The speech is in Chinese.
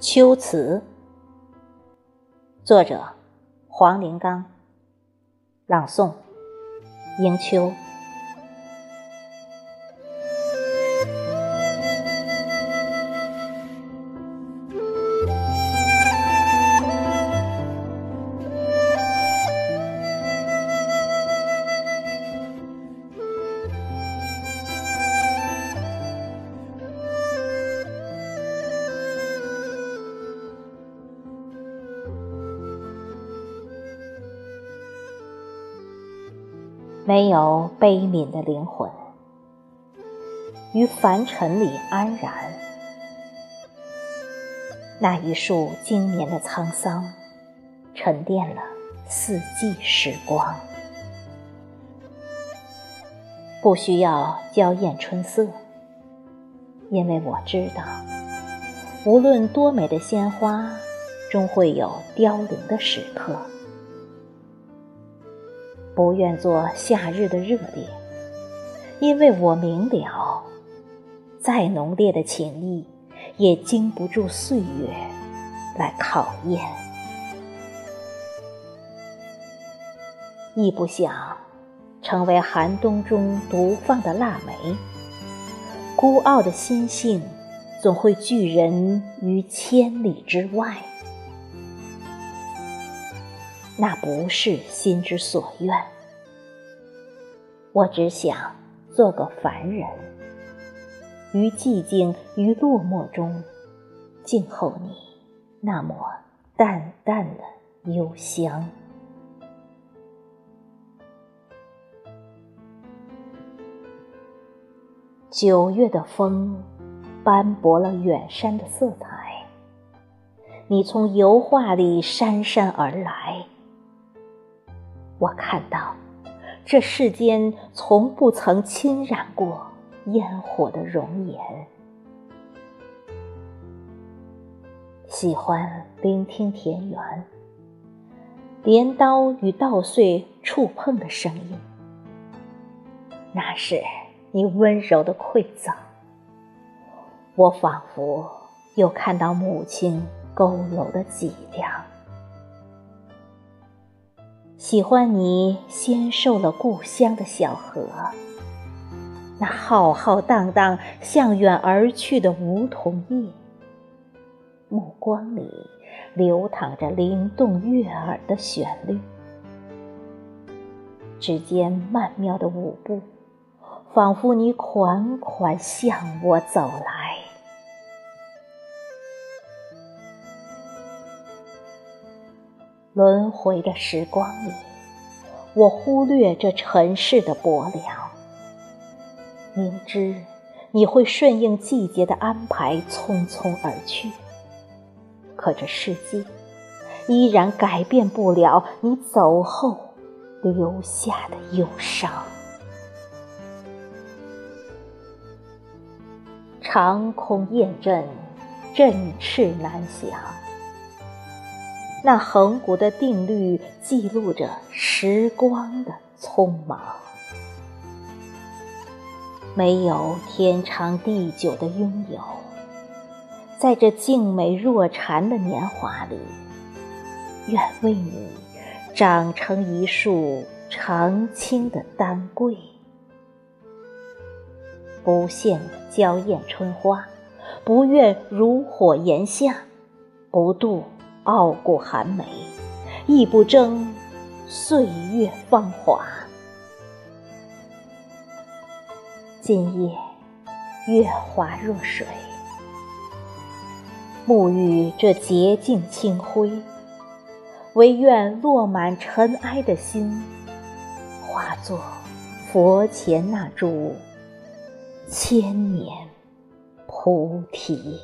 秋词，作者黄林刚，朗诵迎秋。没有悲悯的灵魂，于凡尘里安然。那一束经年的沧桑，沉淀了四季时光。不需要娇艳春色，因为我知道，无论多美的鲜花，终会有凋零的时刻。不愿做夏日的热烈，因为我明了，再浓烈的情谊，也经不住岁月来考验。亦不想成为寒冬中独放的腊梅，孤傲的心性总会拒人于千里之外。那不是心之所愿，我只想做个凡人，于寂静于落寞中，静候你那抹淡淡的幽香。九月的风，斑驳了远山的色彩，你从油画里姗姗而来。我看到，这世间从不曾侵染过烟火的容颜。喜欢聆听田园，镰刀与稻穗触碰的声音，那是你温柔的馈赠。我仿佛又看到母亲佝偻的脊梁。喜欢你先瘦了故乡的小河，那浩浩荡荡向远而去的梧桐叶，目光里流淌着灵动悦耳的旋律，指尖曼妙的舞步，仿佛你款款向我走来。轮回的时光里，我忽略这尘世的薄凉，明知你会顺应季节的安排匆匆而去，可这世界依然改变不了你走后留下的忧伤。长空雁阵，振翅难翔。那恒古的定律记录着时光的匆忙，没有天长地久的拥有，在这静美若蝉的年华里，愿为你长成一束常青的丹桂，不羡娇艳春花，不愿如火炎夏，不妒。傲骨寒梅，亦不争岁月芳华。今夜月华若水，沐浴这洁净清辉，唯愿落满尘埃的心，化作佛前那株千年菩提。